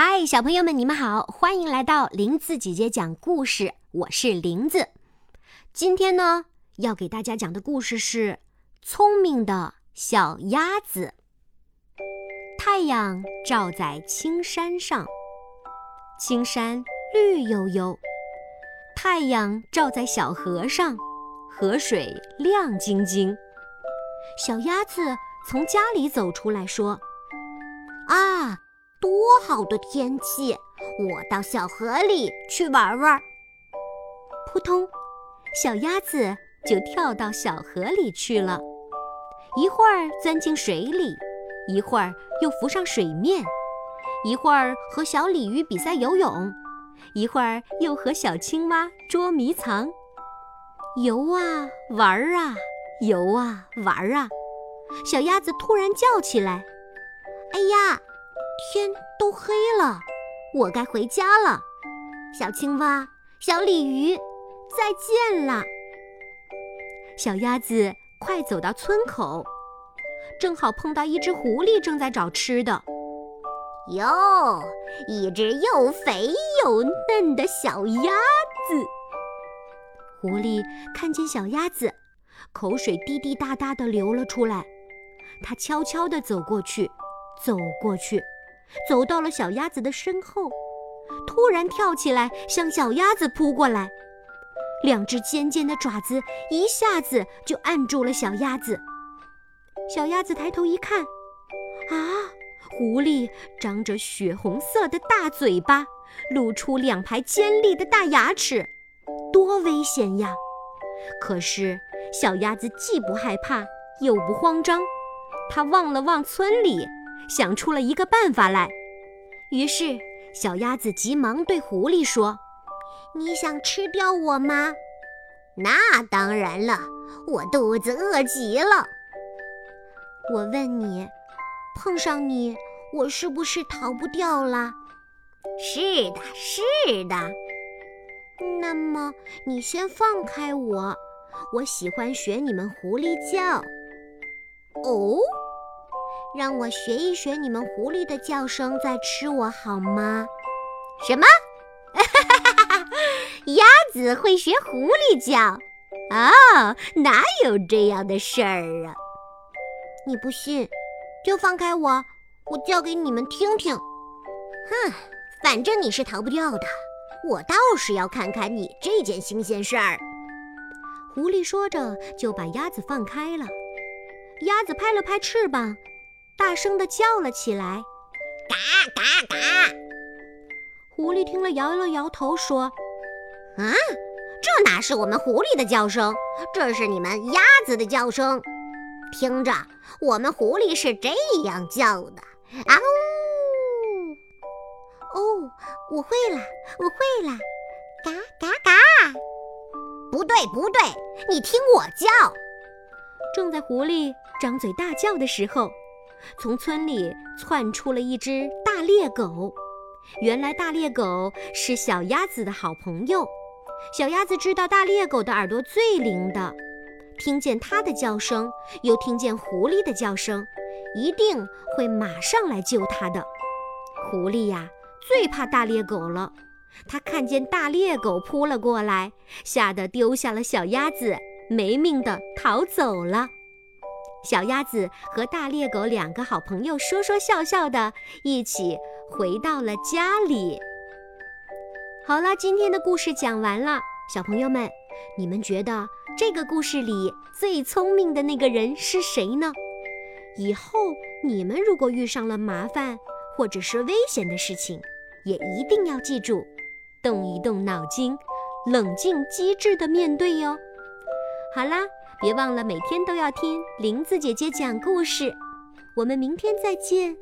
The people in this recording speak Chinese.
嗨，小朋友们，你们好，欢迎来到林子姐姐讲故事。我是林子，今天呢要给大家讲的故事是《聪明的小鸭子》。太阳照在青山上，青山绿油油；太阳照在小河上，河水亮晶晶。小鸭子从家里走出来说：“！”多好的天气！我到小河里去玩玩。扑通，小鸭子就跳到小河里去了。一会儿钻进水里，一会儿又浮上水面，一会儿和小鲤鱼比赛游泳，一会儿又和小青蛙捉迷藏。游啊玩啊，游啊玩啊，小鸭子突然叫起来：“哎呀！”天都黑了，我该回家了。小青蛙、小鲤鱼，再见了。小鸭子快走到村口，正好碰到一只狐狸正在找吃的。哟，一只又肥又嫩的小鸭子。狐狸看见小鸭子，口水滴滴答答地流了出来。它悄悄地走过去，走过去。走到了小鸭子的身后，突然跳起来向小鸭子扑过来，两只尖尖的爪子一下子就按住了小鸭子。小鸭子抬头一看，啊，狐狸张着血红色的大嘴巴，露出两排尖利的大牙齿，多危险呀！可是小鸭子既不害怕，又不慌张，它望了望村里。想出了一个办法来，于是小鸭子急忙对狐狸说：“你想吃掉我吗？那当然了，我肚子饿极了。我问你，碰上你，我是不是逃不掉了？是的，是的。那么你先放开我，我喜欢学你们狐狸叫。哦。”让我学一学你们狐狸的叫声，再吃我好吗？什么？鸭子会学狐狸叫？哦，哪有这样的事儿啊？你不信，就放开我，我叫给你们听听。哼，反正你是逃不掉的，我倒是要看看你这件新鲜事儿。狐狸说着，就把鸭子放开了。鸭子拍了拍翅膀。大声地叫了起来，嘎嘎嘎！狐狸听了，摇了摇头，说：“啊，这哪是我们狐狸的叫声，这是你们鸭子的叫声。听着，我们狐狸是这样叫的：啊呜！哦，我会了，我会了，嘎嘎嘎！不对，不对，你听我叫。”正在狐狸张嘴大叫的时候。从村里窜出了一只大猎狗，原来大猎狗是小鸭子的好朋友。小鸭子知道大猎狗的耳朵最灵的，听见它的叫声，又听见狐狸的叫声，一定会马上来救它的。狐狸呀，最怕大猎狗了。它看见大猎狗扑了过来，吓得丢下了小鸭子，没命的逃走了。小鸭子和大猎狗两个好朋友说说笑笑的，一起回到了家里。好了，今天的故事讲完了，小朋友们，你们觉得这个故事里最聪明的那个人是谁呢？以后你们如果遇上了麻烦或者是危险的事情，也一定要记住，动一动脑筋，冷静机智的面对哟。好啦。别忘了每天都要听林子姐姐讲故事，我们明天再见。